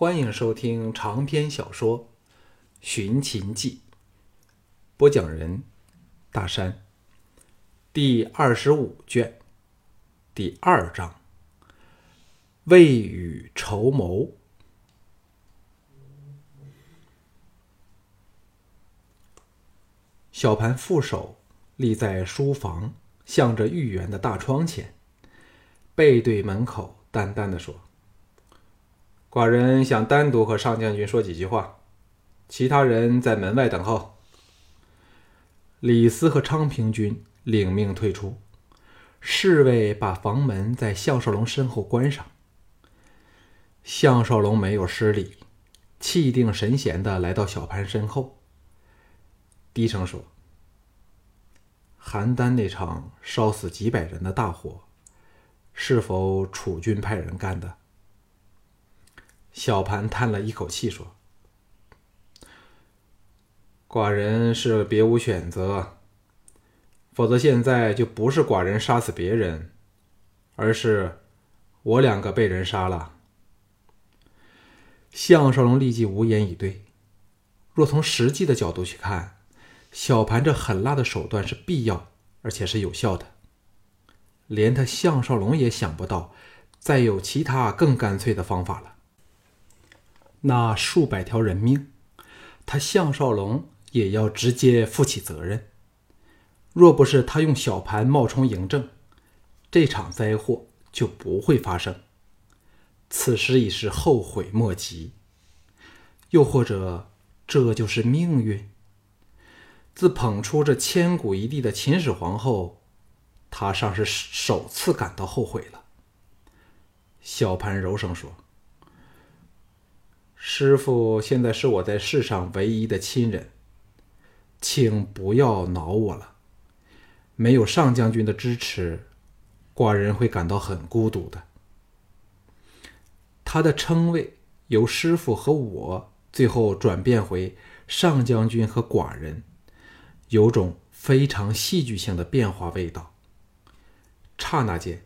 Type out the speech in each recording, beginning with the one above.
欢迎收听长篇小说《寻秦记》，播讲人：大山。第二十五卷，第二章：未雨绸缪。小盘负手立在书房向着御园的大窗前，背对门口，淡淡的说。寡人想单独和上将军说几句话，其他人在门外等候。李斯和昌平君领命退出，侍卫把房门在项少龙身后关上。项少龙没有失礼，气定神闲的来到小潘身后，低声说：“邯郸那场烧死几百人的大火，是否楚军派人干的？”小盘叹了一口气说：“寡人是别无选择，否则现在就不是寡人杀死别人，而是我两个被人杀了。”项少龙立即无言以对。若从实际的角度去看，小盘这狠辣的手段是必要而且是有效的，连他项少龙也想不到再有其他更干脆的方法了。那数百条人命，他项少龙也要直接负起责任。若不是他用小盘冒充嬴政，这场灾祸就不会发生。此时已是后悔莫及。又或者，这就是命运。自捧出这千古一帝的秦始皇后，他尚是首次感到后悔了。小盘柔声说。师傅现在是我在世上唯一的亲人，请不要恼我了。没有上将军的支持，寡人会感到很孤独的。他的称谓由师傅和我，最后转变回上将军和寡人，有种非常戏剧性的变化味道。刹那间，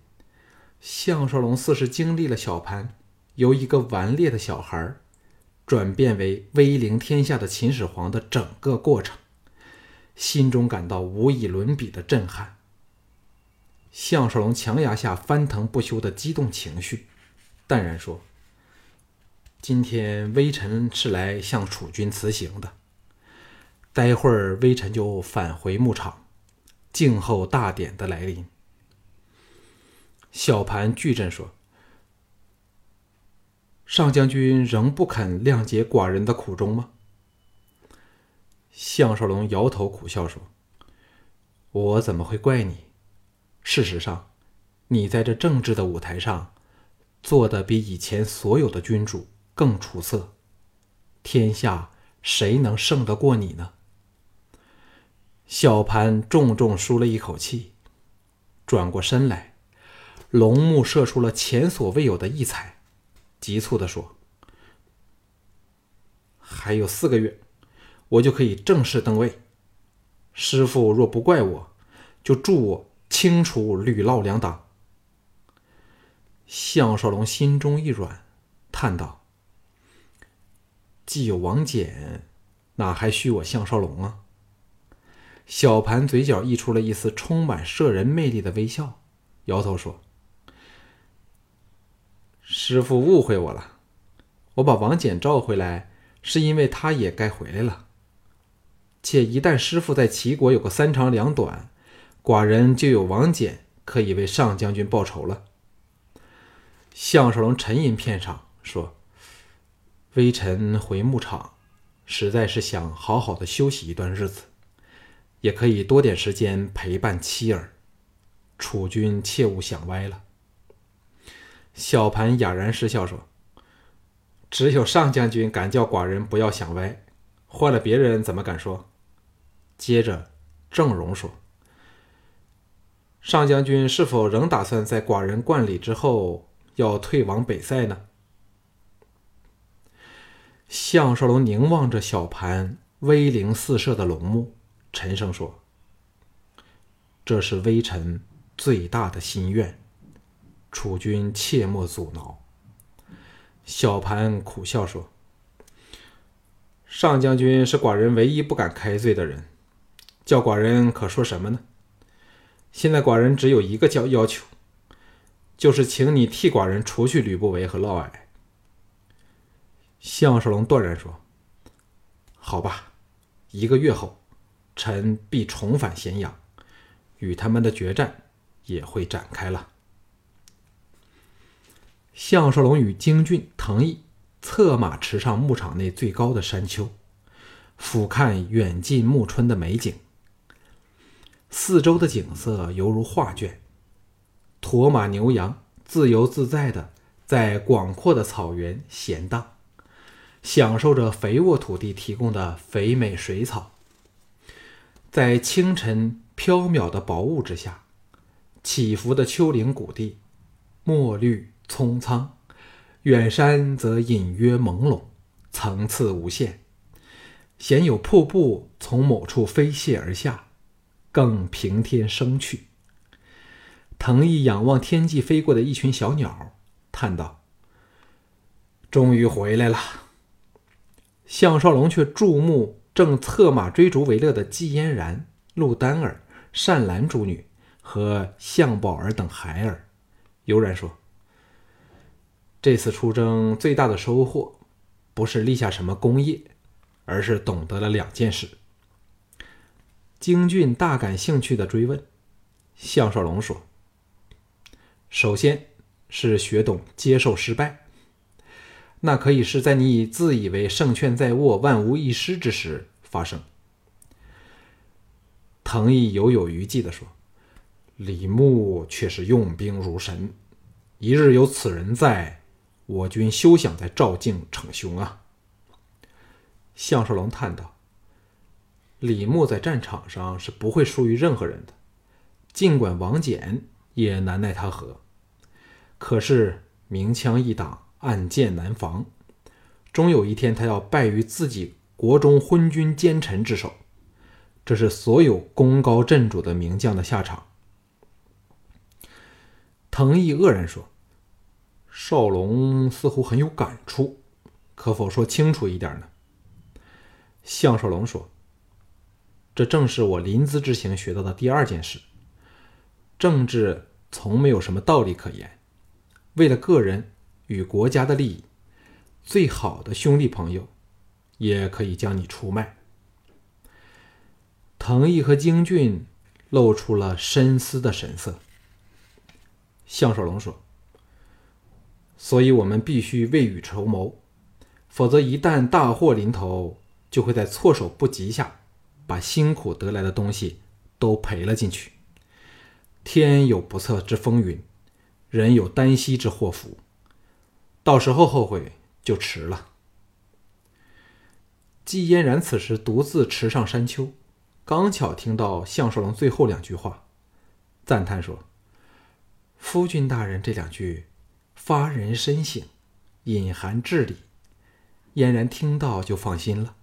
项少龙似是经历了小潘由一个顽劣的小孩转变为威凌天下的秦始皇的整个过程，心中感到无以伦比的震撼。项少龙强压下翻腾不休的激动情绪，淡然说：“今天微臣是来向楚军辞行的，待会儿微臣就返回牧场，静候大典的来临。”小盘巨震说。上将军仍不肯谅解寡人的苦衷吗？项少龙摇头苦笑说：“我怎么会怪你？事实上，你在这政治的舞台上做的比以前所有的君主更出色。天下谁能胜得过你呢？”小盘重重舒了一口气，转过身来，龙目射出了前所未有的异彩。急促的说：“还有四个月，我就可以正式登位。师傅若不怪我，就助我清除吕老两党。”项少龙心中一软，叹道：“既有王翦，哪还需我项少龙啊？”小盘嘴角溢出了一丝充满摄人魅力的微笑，摇头说。师傅误会我了，我把王翦召回来，是因为他也该回来了。且一旦师傅在齐国有个三长两短，寡人就有王翦可以为上将军报仇了。项少龙沉吟片场，说：“微臣回牧场，实在是想好好的休息一段日子，也可以多点时间陪伴妻儿。楚军切勿想歪了。”小盘哑然失笑说：“只有上将军敢叫寡人不要想歪，换了别人怎么敢说？”接着，郑荣说：“上将军是否仍打算在寡人冠礼之后要退往北塞呢？”项少龙凝望着小盘威灵四射的龙目，沉声说：“这是微臣最大的心愿。”楚军切莫阻挠。小盘苦笑说：“上将军是寡人唯一不敢开罪的人，叫寡人可说什么呢？现在寡人只有一个叫要求，就是请你替寡人除去吕不韦和嫪毐。”项少龙断然说：“好吧，一个月后，臣必重返咸阳，与他们的决战也会展开了。”项少龙与京俊、藤毅策马驰上牧场内最高的山丘，俯瞰远近暮春的美景。四周的景色犹如画卷，驼马牛羊自由自在的在广阔的草原闲荡，享受着肥沃土地提供的肥美水草。在清晨飘渺的薄雾之下，起伏的丘陵谷地，墨绿。葱苍，远山则隐约朦胧，层次无限。鲜有瀑布从某处飞泻而下，更平添生趣。藤毅仰望天际飞过的一群小鸟，叹道：“终于回来了。”项少龙却注目正策马追逐为乐的季嫣然、陆丹儿、单兰诸女和项宝儿等孩儿，悠然说。这次出征最大的收获，不是立下什么功业，而是懂得了两件事。京俊大感兴趣的追问，项少龙说：“首先是学懂接受失败，那可以是在你自以为胜券在握、万无一失之时发生。”藤毅犹有余悸的说：“李牧却是用兵如神，一日有此人在。”我军休想再照镜逞雄啊！项少龙叹道：“李牧在战场上是不会输于任何人的，尽管王翦也难奈他何。可是明枪易挡，暗箭难防，终有一天他要败于自己国中昏君奸臣之手，这是所有功高震主的名将的下场。”藤毅愕然说。少龙似乎很有感触，可否说清楚一点呢？项少龙说：“这正是我临淄之行学到的第二件事。政治从没有什么道理可言，为了个人与国家的利益，最好的兄弟朋友也可以将你出卖。”藤毅和京俊露出了深思的神色。项少龙说。所以，我们必须未雨绸缪，否则一旦大祸临头，就会在措手不及下，把辛苦得来的东西都赔了进去。天有不测之风云，人有旦夕之祸福，到时候后悔就迟了。季嫣然此时独自驰上山丘，刚巧听到项少龙最后两句话，赞叹说：“夫君大人这两句。”发人深省，隐含至理。嫣然听到就放心了。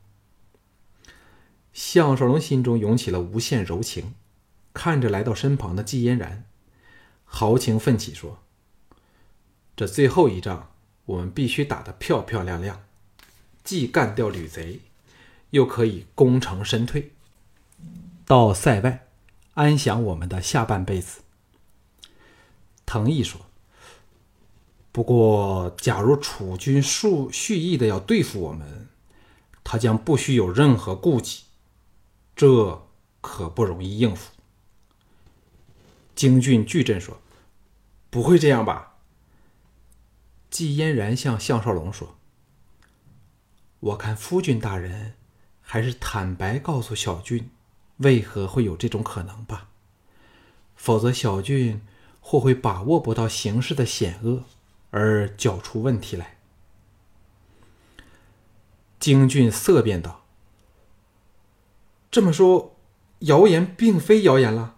项少龙心中涌起了无限柔情，看着来到身旁的季嫣然，豪情奋起说：“这最后一仗，我们必须打得漂漂亮亮，既干掉吕贼，又可以功成身退，到塞外安享我们的下半辈子。”藤毅说。不过，假如楚军蓄蓄意的要对付我们，他将不需有任何顾忌，这可不容易应付。京俊巨震说：“不会这样吧？”季嫣然向项少龙说：“我看夫君大人还是坦白告诉小俊，为何会有这种可能吧，否则小俊或会把握不到形势的险恶。”而搅出问题来。京俊色变道：“这么说，谣言并非谣言了。”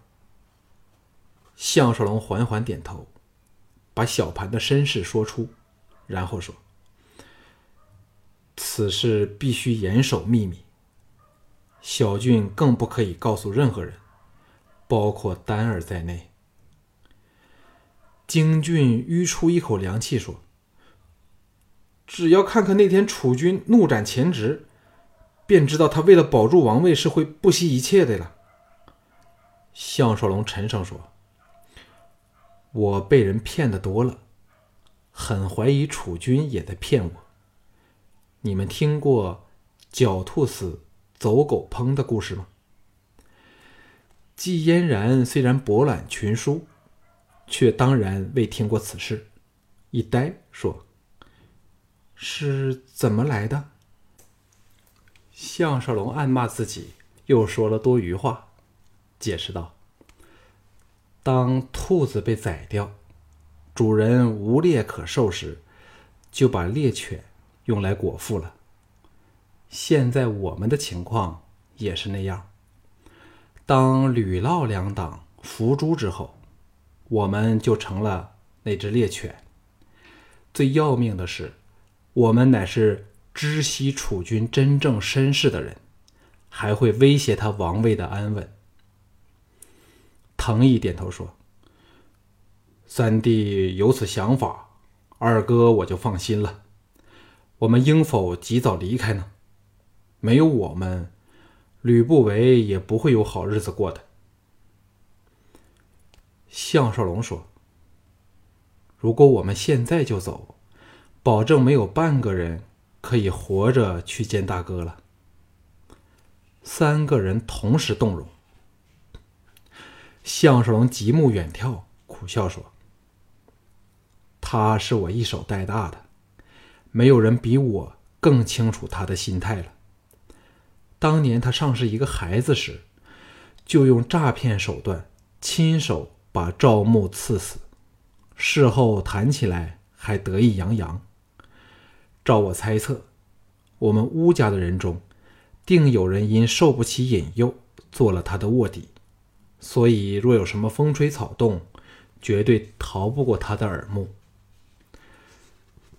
项少龙缓缓点头，把小盘的身世说出，然后说：“此事必须严守秘密，小俊更不可以告诉任何人，包括丹儿在内。”京俊吁出一口凉气，说：“只要看看那天楚军怒斩前职，便知道他为了保住王位是会不惜一切的了。项少龙沉声说：“我被人骗的多了，很怀疑楚军也在骗我。你们听过狡兔死，走狗烹的故事吗？”季嫣然虽然博览群书，却当然未听过此事，一呆说：“是怎么来的？”项少龙暗骂自己又说了多余话。解释道：“当兔子被宰掉，主人无猎可狩时，就把猎犬用来果腹了。现在我们的情况也是那样。当吕嫪两党伏诛之后，我们就成了那只猎犬。最要命的是，我们乃是知悉楚军真正身世的人，还会威胁他王位的安稳。”藤毅点头说：“三弟有此想法，二哥我就放心了。我们应否及早离开呢？没有我们，吕不韦也不会有好日子过的。”项少龙说：“如果我们现在就走，保证没有半个人可以活着去见大哥了。”三个人同时动容。项少龙极目远眺，苦笑说：“他是我一手带大的，没有人比我更清楚他的心态了。当年他尚是一个孩子时，就用诈骗手段亲手把赵牧刺死，事后谈起来还得意洋洋。照我猜测，我们乌家的人中，定有人因受不起引诱，做了他的卧底。”所以，若有什么风吹草动，绝对逃不过他的耳目。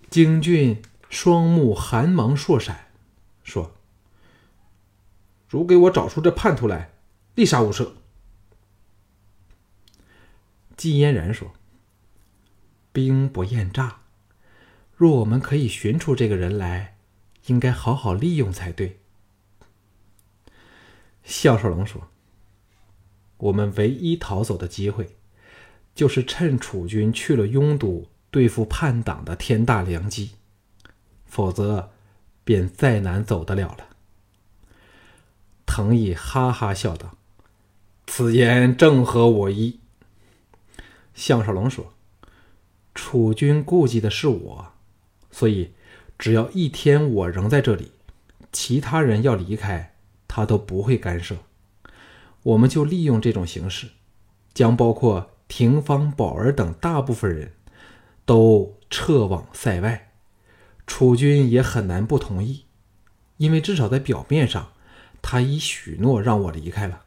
京俊双目寒芒烁闪，说：“如给我找出这叛徒来，立杀无赦。”季嫣然说：“兵不厌诈，若我们可以寻出这个人来，应该好好利用才对。”项少龙说。我们唯一逃走的机会，就是趁楚军去了雍都对付叛党的天大良机，否则便再难走得了了。藤毅哈哈笑道：“此言正合我意。”项少龙说：“楚军顾忌的是我，所以只要一天我仍在这里，其他人要离开，他都不会干涉。”我们就利用这种形式，将包括廷芳、宝儿等大部分人都撤往塞外。楚军也很难不同意，因为至少在表面上，他已许诺让我离开了。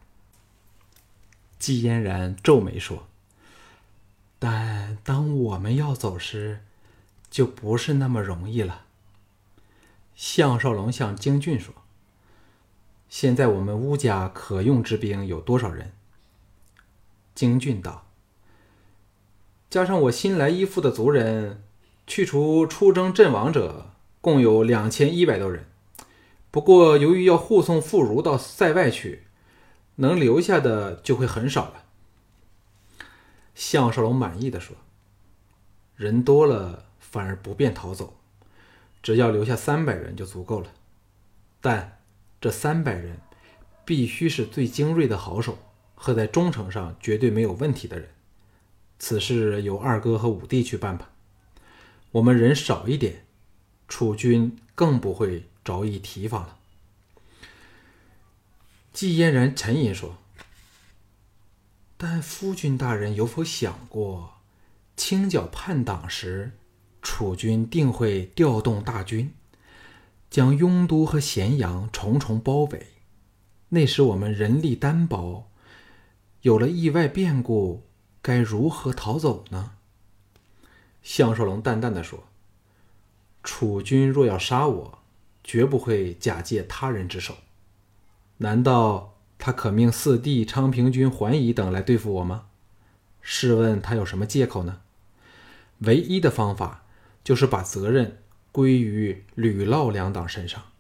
季嫣然皱眉说：“但当我们要走时，就不是那么容易了。”项少龙向京俊说。现在我们乌家可用之兵有多少人？京俊道：“加上我新来依附的族人，去除出征阵亡者，共有两千一百多人。不过由于要护送妇孺到塞外去，能留下的就会很少了。”项少龙满意的说：“人多了反而不便逃走，只要留下三百人就足够了。但……”这三百人必须是最精锐的好手和在忠诚上绝对没有问题的人。此事由二哥和五弟去办吧。我们人少一点，楚军更不会着意提防了。季嫣然沉吟说：“但夫君大人有否想过，清剿叛党时，楚军定会调动大军？”将雍都和咸阳重重包围，那时我们人力单薄，有了意外变故，该如何逃走呢？项少龙淡淡的说：“楚军若要杀我，绝不会假借他人之手。难道他可命四弟昌平君桓乙等来对付我吗？试问他有什么借口呢？唯一的方法，就是把责任。”归于吕嫪两党身上。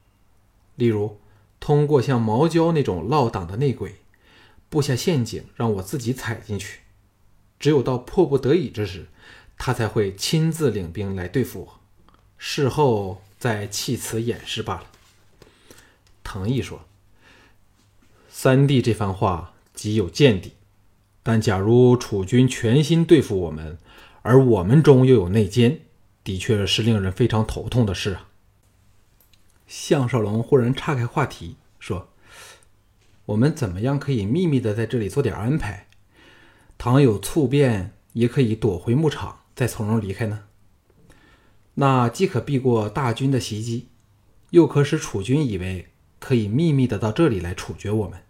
例如，通过像毛焦那种嫪党的内鬼，布下陷阱让我自己踩进去。只有到迫不得已之时，他才会亲自领兵来对付我，事后再弃词掩饰罢了。藤毅说：“三弟这番话极有见地，但假如楚军全心对付我们，而我们中又有内奸，的确是令人非常头痛的事啊。”项少龙忽然岔开话题说：“我们怎么样可以秘密的在这里做点安排？”倘有猝变，也可以躲回牧场，再从容离开呢。那既可避过大军的袭击，又可使楚军以为可以秘密的到这里来处决我们。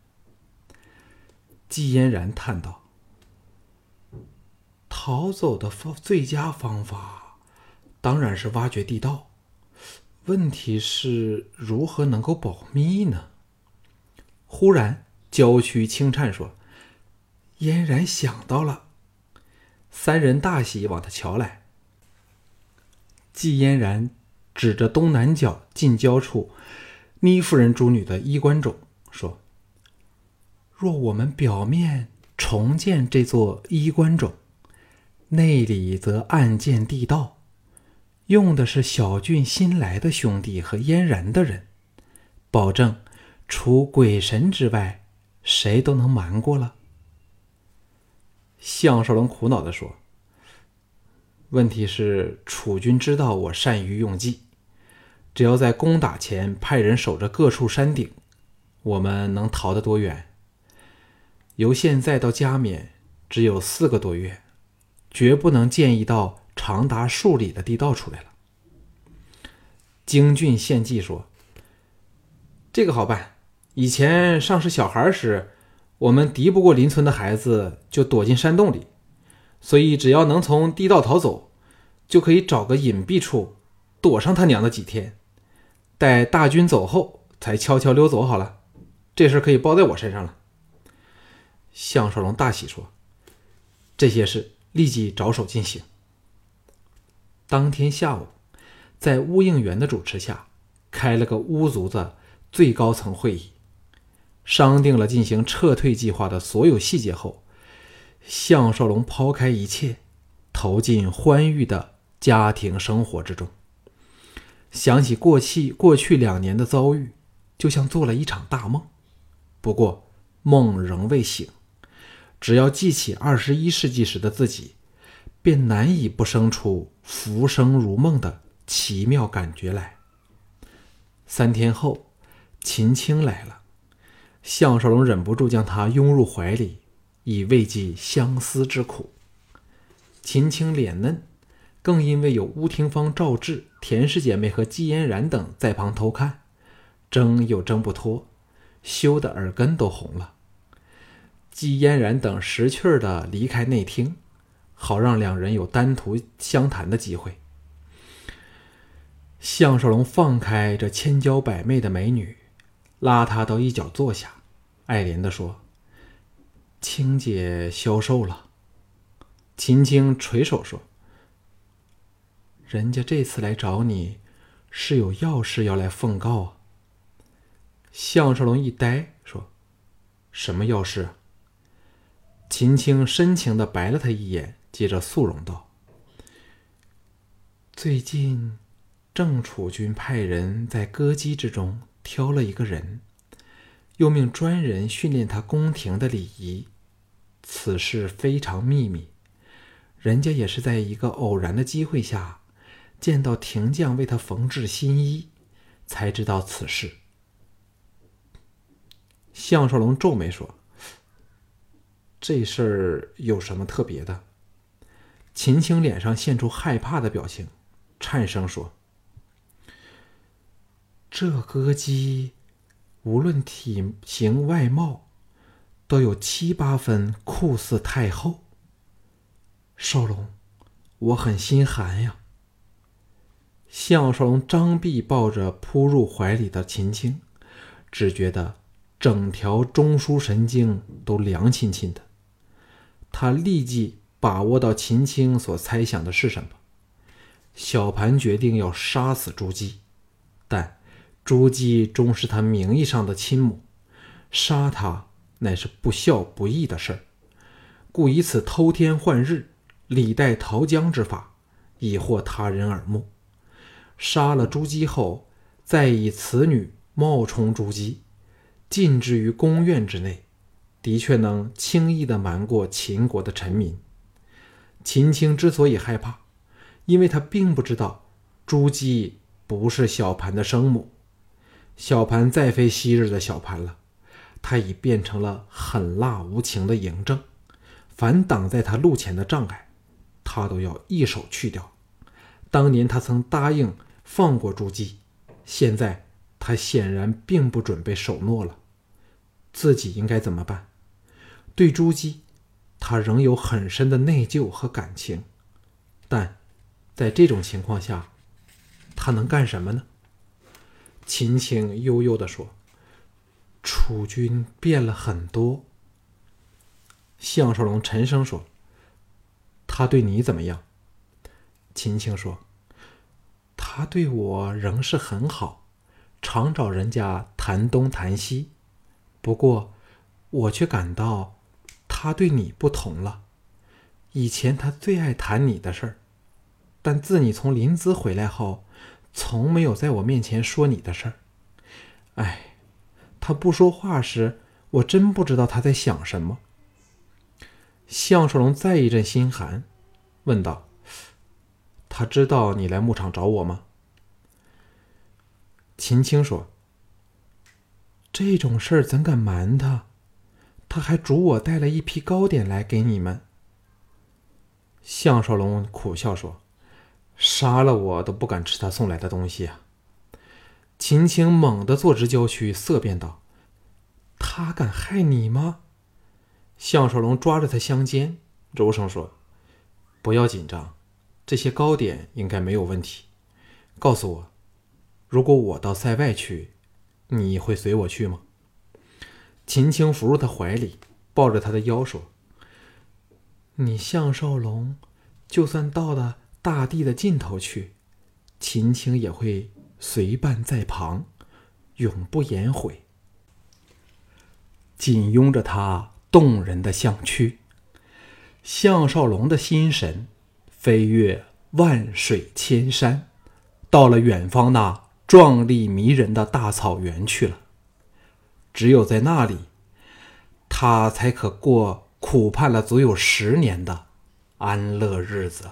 季嫣然叹道：“逃走的方最佳方法，当然是挖掘地道。问题是如何能够保密呢？”忽然，娇躯轻颤说。嫣然想到了，三人大喜，往他瞧来。季嫣然指着东南角近郊处倪夫人主女的衣冠冢：“若我们表面重建这座衣冠冢，内里则暗建地道，用的是小俊新来的兄弟和嫣然的人，保证除鬼神之外，谁都能瞒过了。”项少龙苦恼地说：“问题是楚军知道我善于用计，只要在攻打前派人守着各处山顶，我们能逃得多远？由现在到加冕只有四个多月，绝不能建一道长达数里的地道出来了。”京俊献计说：“这个好办，以前尚是小孩时。”我们敌不过邻村的孩子，就躲进山洞里，所以只要能从地道逃走，就可以找个隐蔽处躲上他娘的几天，待大军走后才悄悄溜走。好了，这事可以包在我身上了。项少龙大喜说：“这些事立即着手进行。”当天下午，在乌应元的主持下，开了个乌族的最高层会议。商定了进行撤退计划的所有细节后，项少龙抛开一切，投进欢愉的家庭生活之中。想起过去过去两年的遭遇，就像做了一场大梦。不过梦仍未醒，只要记起二十一世纪时的自己，便难以不生出浮生如梦的奇妙感觉来。三天后，秦青来了。项少龙忍不住将她拥入怀里，以慰藉相思之苦。秦青脸嫩，更因为有乌廷芳、赵志、田氏姐妹和季嫣然等在旁偷看，争又争不脱，羞得耳根都红了。季嫣然等识趣儿的离开内厅，好让两人有单独相谈的机会。项少龙放开这千娇百媚的美女，拉她到一角坐下。爱怜的说：“青姐消瘦了。”秦青垂手说：“人家这次来找你，是有要事要来奉告啊。”项少龙一呆，说：“什么要事？”秦青深情的白了他一眼，接着肃容道：“最近，郑楚军派人在歌姬之中挑了一个人。”又命专人训练他宫廷的礼仪，此事非常秘密。人家也是在一个偶然的机会下，见到廷将为他缝制新衣，才知道此事。项少龙皱眉说：“这事儿有什么特别的？”秦青脸上现出害怕的表情，颤声说：“这歌姬。”无论体型外貌，都有七八分酷似太后。少龙，我很心寒呀。项少龙张臂抱着扑入怀里的秦青，只觉得整条中枢神经都凉沁沁的。他立即把握到秦青所猜想的是什么，小盘决定要杀死朱姬，但朱姬终是他名义上的亲母，杀他乃是不孝不义的事儿，故以此偷天换日、李代桃僵之法，以获他人耳目。杀了朱姬后，再以此女冒充朱姬，禁之于宫院之内，的确能轻易的瞒过秦国的臣民。秦青之所以害怕，因为他并不知道朱姬不是小盘的生母。小盘再非昔日的小盘了，他已变成了狠辣无情的嬴政，凡挡在他路前的障碍，他都要一手去掉。当年他曾答应。放过朱姬，现在他显然并不准备守诺了。自己应该怎么办？对朱姬，他仍有很深的内疚和感情，但在这种情况下，他能干什么呢？秦青悠悠地说：“楚军变了很多。”项少龙沉声说：“他对你怎么样？”秦青说。他对我仍是很好，常找人家谈东谈西。不过，我却感到他对你不同了。以前他最爱谈你的事儿，但自你从临淄回来后，从没有在我面前说你的事儿。哎，他不说话时，我真不知道他在想什么。项少龙再一阵心寒，问道。他知道你来牧场找我吗？秦青说：“这种事儿怎敢瞒他？他还嘱我带了一批糕点来给你们。”项少龙苦笑说：“杀了我都不敢吃他送来的东西啊！”秦青猛地坐直娇躯，色变道：“他敢害你吗？”项少龙抓着他香肩，柔声说：“不要紧张。”这些糕点应该没有问题。告诉我，如果我到塞外去，你会随我去吗？秦青伏入他怀里，抱着他的腰说：“你项少龙，就算到了大地的尽头去，秦青也会随伴在旁，永不言悔。”紧拥着他动人的项躯，项少龙的心神。飞越万水千山，到了远方那壮丽迷人的大草原去了。只有在那里，他才可过苦盼了足有十年的安乐日子。